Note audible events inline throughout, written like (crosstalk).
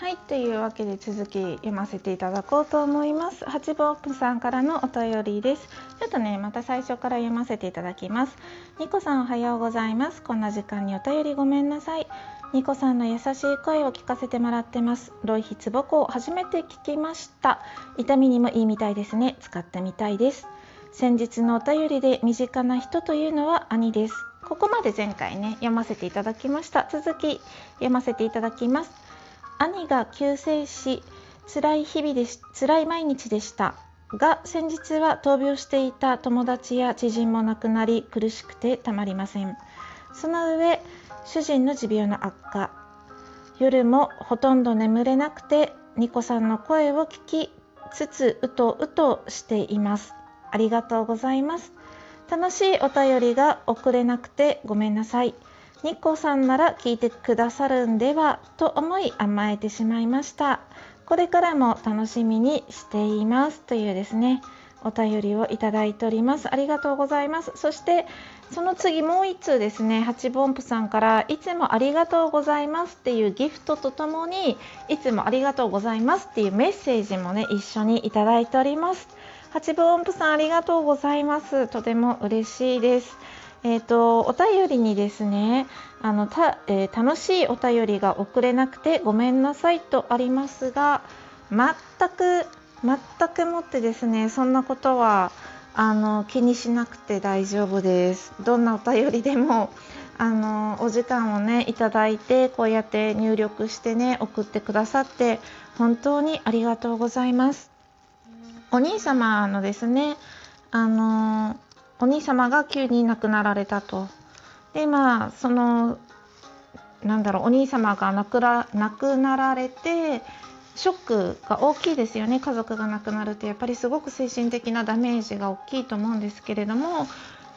はいというわけで続き読ませていただこうと思います。八分オープさんからのお便りです。ちょっとねまた最初から読ませていただきます。ニコさんおはようございます。こんな時間にお便りごめんなさい。ニコさんの優しい声を聞かせてもらってます。ロイヒツボコを初めて聞きました。痛みにもいいみたいですね。使ってみたいです。先日のお便りで身近な人というのは兄です。ここまで前回ね読ませていただきました。続き読ませていただきます。兄が急性し辛い日々でし辛い毎日でした。が先日は闘病していた友達や知人も亡くなり苦しくてたまりません。その上主人の持病の悪化。夜もほとんど眠れなくてニコさんの声を聞きつつうとうとしています。ありがとうございます。楽しいお便りが送れなくてごめんなさい。ニコさんなら聞いてくださるんではと思い甘えてしまいました。これからも楽しみにしていますというですね。お便りをいただいております。ありがとうございます。そしてその次もう1通ですね。八分音符さんからいつもありがとうございますっていうギフトとともにいつもありがとうございますっていうメッセージもね一緒にいただいております。八分音符さんありがとうございます。とても嬉しいです。えーと、お便りにですねあのた、えー、楽しいお便りが送れなくてごめんなさいとありますが全く全くもってですねそんなことはあの気にしなくて大丈夫です。どんなお便りでもあのお時間をねいただいてこうやって入力してね送ってくださって本当にありがとうございます。お兄様のですねあのお兄様が急に亡くなられたと。でまあそのなんだろうお兄様が亡くら亡くなられてショックが大きいですよね。家族が亡くなるってやっぱりすごく精神的なダメージが大きいと思うんですけれども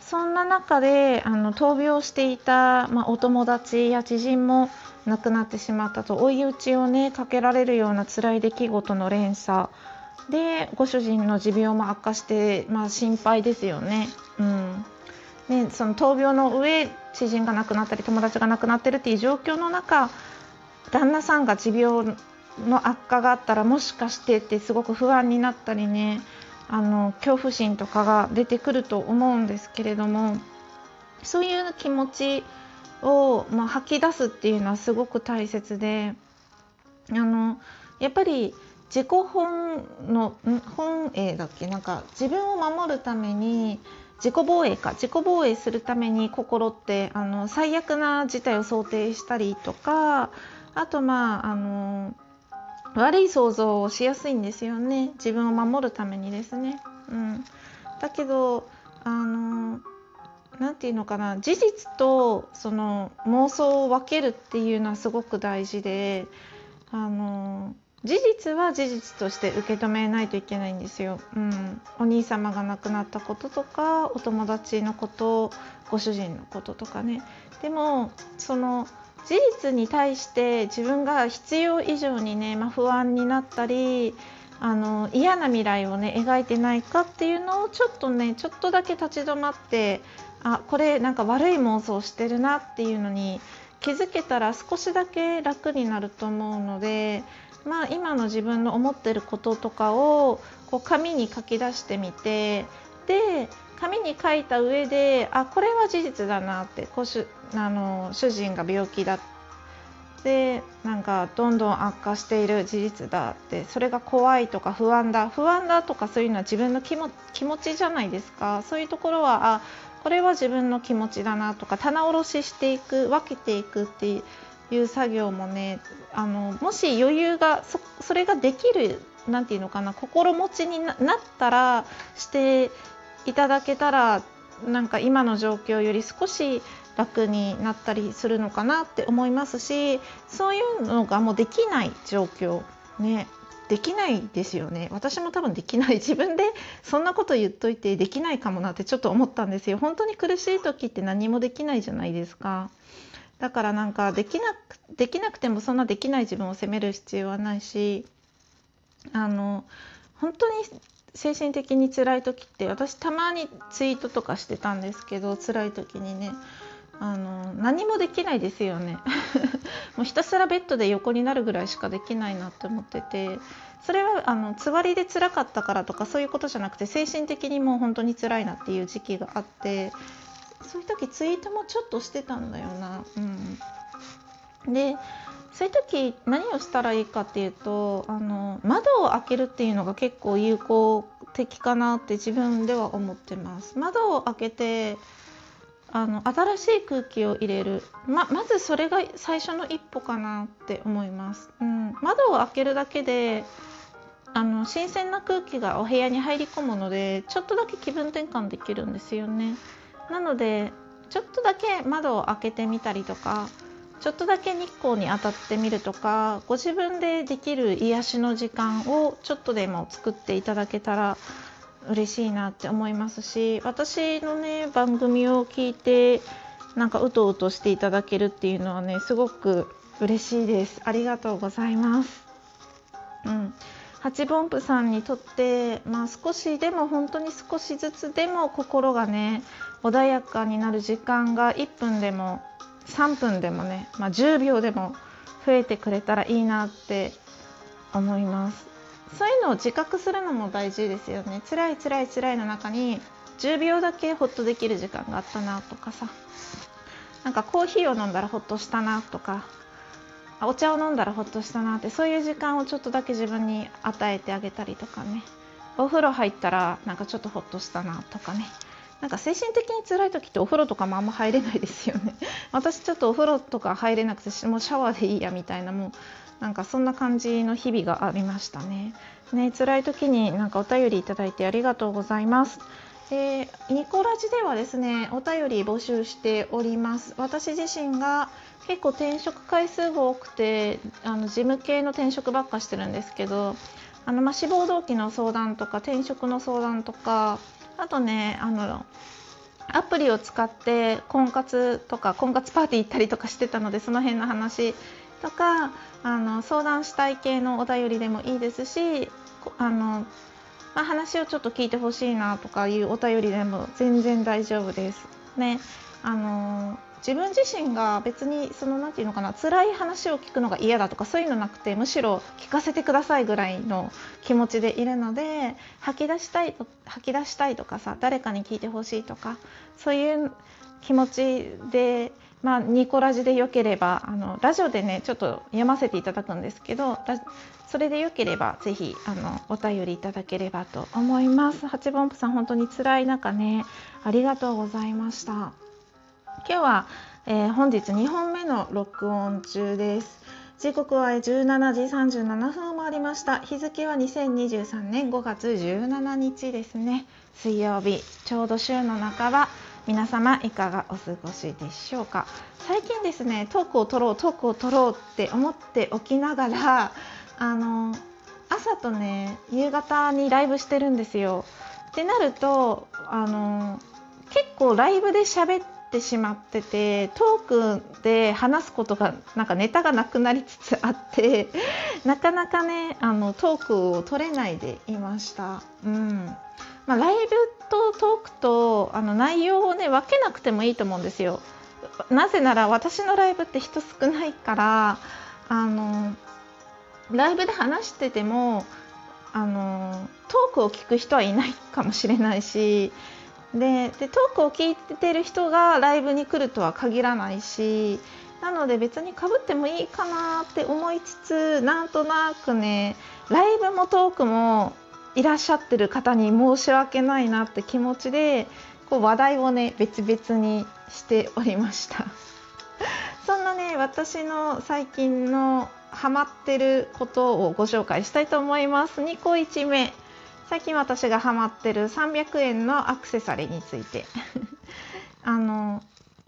そんな中であの闘病していた、まあ、お友達や知人も亡くなってしまったと。追い打ちをねかけられるような辛い出来事の連鎖。でご主人の持病も悪化して、まあ、心配ですよね。うんね、その闘病の上知人が亡くなったり友達が亡くなってるっていう状況の中旦那さんが持病の悪化があったらもしかしてってすごく不安になったりねあの恐怖心とかが出てくると思うんですけれどもそういう気持ちを、まあ、吐き出すっていうのはすごく大切であのやっぱり自己本の本営だっけ？なんか自分を守るために自己防衛か。自己防衛するために心ってあの最悪な事態を想定したりとかあとまああの悪い想像をしやすいんですよね。自分を守るためにですね。うん、だけどあの何て言うのかな。事実とその妄想を分けるっていうのはすごく大事であの事実は事実として受け止めないといけないんですよ。うん、お兄様が亡くなったこととかお友達のことご主人のこととかねでもその事実に対して自分が必要以上にね、まあ、不安になったりあの嫌な未来をね描いてないかっていうのをちょっとねちょっとだけ立ち止まってあこれなんか悪い妄想してるなっていうのに気づけたら少しだけ楽になると思うのでまあ、今の自分の思っていることとかをこう紙に書き出してみてで紙に書いた上であこれは事実だなってこうしあの主人が病気だでなんかどんどん悪化している事実だってそれが怖いとか不安だ不安だとかそういうのは自分の気も気持ちじゃないですか。そういうところはあこれは自分の気持ちだなとか棚卸ししていく分けていくっていう作業もねあのもし余裕がそそれができる何て言うのかな心持ちになったらしていただけたらなんか今の状況より少し楽になったりするのかなって思いますしそういうのがもうできない状況ね。できないですよね。私も多分できない。自分でそんなこと言っといてできないかもなってちょっと思ったんですよ。本当に苦しい時って何もできないじゃないですか。だからなんかできなくできなくてもそんなできない自分を責める必要はないしあの本当に精神的に辛い時って私たまにツイートとかしてたんですけど辛い時にね。あの何もできないですよね (laughs) もうひたすらベッドで横になるぐらいしかできないなって思っててそれはあのつわりで辛かったからとかそういうことじゃなくて精神的にもう本当に辛いなっていう時期があってそういう時ツイートもちょっとしてたんだよな。うん、でそういう時何をしたらいいかっていうとあの窓を開けるっていうのが結構有効的かなって自分では思ってます。窓を開けてあの新しい空気を入れる。ままずそれが最初の一歩かなって思います、うん、窓を開けるだけであの新鮮な空気がお部屋に入り込むのでちょっとだけ気分転換できるんですよね。なのでちょっとだけ窓を開けてみたりとかちょっとだけ日光に当たってみるとかご自分でできる癒しの時間をちょっとでも作っていただけたら嬉しいなって思いますし私のね番組を聞いてなんかうとうとしていただけるっていうのはねすごく嬉しいです。ありがとうございます。うん。八分音符さんにとって、まあ、少しでも本当に少しずつでも心がね穏やかになる時間が1分でも3分でもね、まあ、10秒でも増えてくれたらいいなって思います。そういうのを自覚するのも大事ですよね。辛い辛い辛いの中に10秒だけほっとできる時間があったなとかさ。なんかコーヒーを飲んだらほっとしたなとかお茶を飲んだらほっとしたなってそういう時間をちょっとだけ自分に与えてあげたりとかね。お風呂入ったらなんかちょっとホッとしたなとかね。なんか精神的に辛い時ってお風呂とかもあんま入れないですよね (laughs) 私ちょっとお風呂とか入れなくてもうシャワーでいいやみたいなもうなんかそんな感じの日々がありましたね。ね辛い時になんかお便りいただいてありがとうございます。でニコラジではですねお便り募集しております私自身が結構転職回数が多くてあの事務系の転職ばっかしてるんですけどあの、まあ、志望動機の相談とか転職の相談とかあとねあのアプリを使って婚活とか婚活パーティー行ったりとかしてたのでその辺の話とかあの相談したい系のお便りでもいいですしあの、まあ、話をちょっと聞いてほしいなとかいうお便りでも全然大丈夫です。ねあの自分自身が別にその何て言うのかな辛い話を聞くのが嫌だとかそういうのなくてむしろ聞かせてくださいぐらいの気持ちでいるので吐き出したいと吐き出したいとかさ誰かに聞いてほしいとかそういう気持ちでまあ、ニコラジでよければあのラジオでねちょっと読ませていただくんですけどそれでよければぜひあのお便りいただければと思います。八分音符さん本当に辛い中ねありがとうございました。今日は、えー、本日2本目の録音中です。時刻は17時37分もありました。日付は2023年5月17日ですね。水曜日ちょうど週の半ば。皆様いかがお過ごしでしょうか？最近ですねトークを取ろうトークを取ろうって思っておきながらあの朝とね夕方にライブしてるんですよ。ってなるとあの結構ライブで喋っててしまっててトークで話すことがなんかネタがなくなりつつあって (laughs) なかなかねあのトークを取れないでいました。うんまあ、ライブとトークとあの内容をね分けなくてもいいと思うんですよ。なぜなら私のライブって人少ないからあのライブで話しててもあのトークを聞く人はいないかもしれないしででトークを聞いてる人がライブに来るとは限らないしなので別にかぶってもいいかなって思いつつなんとなくねライブもトークもいらっしゃってる方に申し訳ないなって気持ちでこう話題をね別々にしておりました。(laughs) そんなね私の最近のハマってることをご紹介したいと思います。2個1目。最近私がハマってる300円のアクセサリーについて。(laughs) あの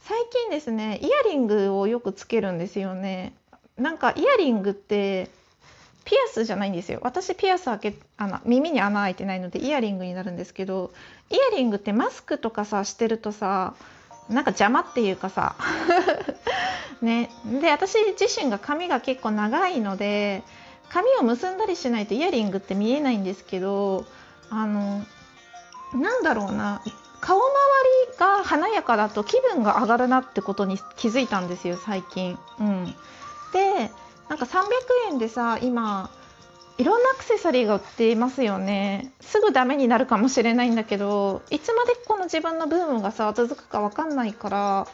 最近ですねイヤリングをよくつけるんですよね。なんかイヤリングってピアスじゃないんですよ。私ピアス開けあの耳に穴開いてないのでイヤリングになるんですけどイヤリングってマスクとかさしてるとさなんか邪魔っていうかさ。(laughs) ね。で私自身が髪が結構長いので髪を結んだりしないとイヤリングって見えないんですけどあのなんだろうな顔周りが華やかだと気分が上がるなってことに気づいたんですよ最近。うん、でなんか300円でさ今いろんなアクセサリーが売っていますよねすぐダメになるかもしれないんだけどいつまでこの自分のブームがさ続くか分かんないから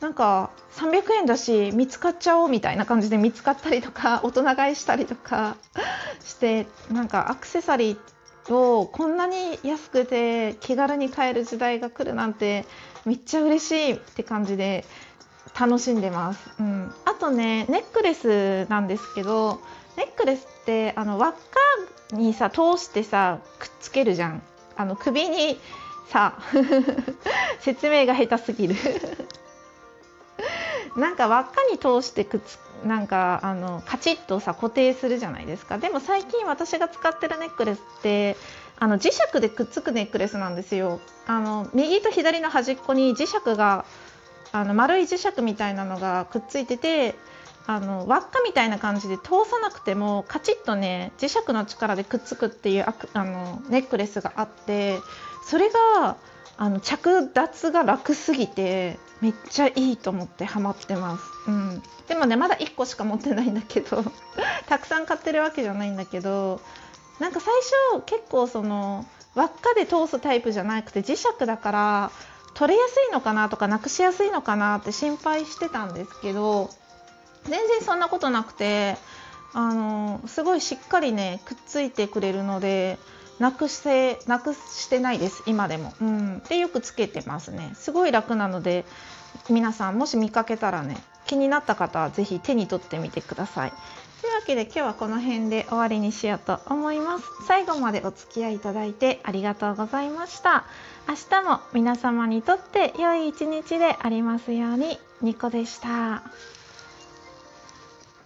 なんか300円だし見つかっちゃおうみたいな感じで見つかったりとか (laughs) 大人買いしたりとか (laughs) してなんかアクセサリーをこんなに安くて気軽に買える時代が来るなんてめっちゃ嬉しいって感じで楽しんでます、うん、あとねネックレスなんですけどネックレスってあの輪っかにさ通してさくっつけるじゃん。あの首にさ (laughs) 説明が下手すぎる。なんか輪っかに通してくっつなんかあのカチッとさ固定するじゃないですか。でも最近私が使ってるネックレスってあの磁石でくっつくネックレスなんですよ。あの右と左の端っこに磁石があの丸い磁石みたいなのがくっついててあの輪っかみたいな感じで通さなくてもカチッとね磁石の力でくっつくっていうあのネックレスがあってそれがあの着脱が楽すぎてめっちゃいいと思ってハマってます、うん、でもねまだ1個しか持ってないんだけど (laughs) たくさん買ってるわけじゃないんだけどなんか最初結構その輪っかで通すタイプじゃなくて磁石だから取れやすいのかなとかなくしやすいのかなって心配してたんですけど全然そんなことなくてあのすごいしっかりねくっついてくれるのでなくしてなくしてないです今でも、うん、でよくつけてますね。すごい楽なので皆さんもし見かけたらね気になった方は是非手に取ってみてください。というわけで今日はこの辺で終わりにしようと思います。最後までお付き合いいただいてありがとうございました。明日も皆様にとって良い一日でありますようにニコでした。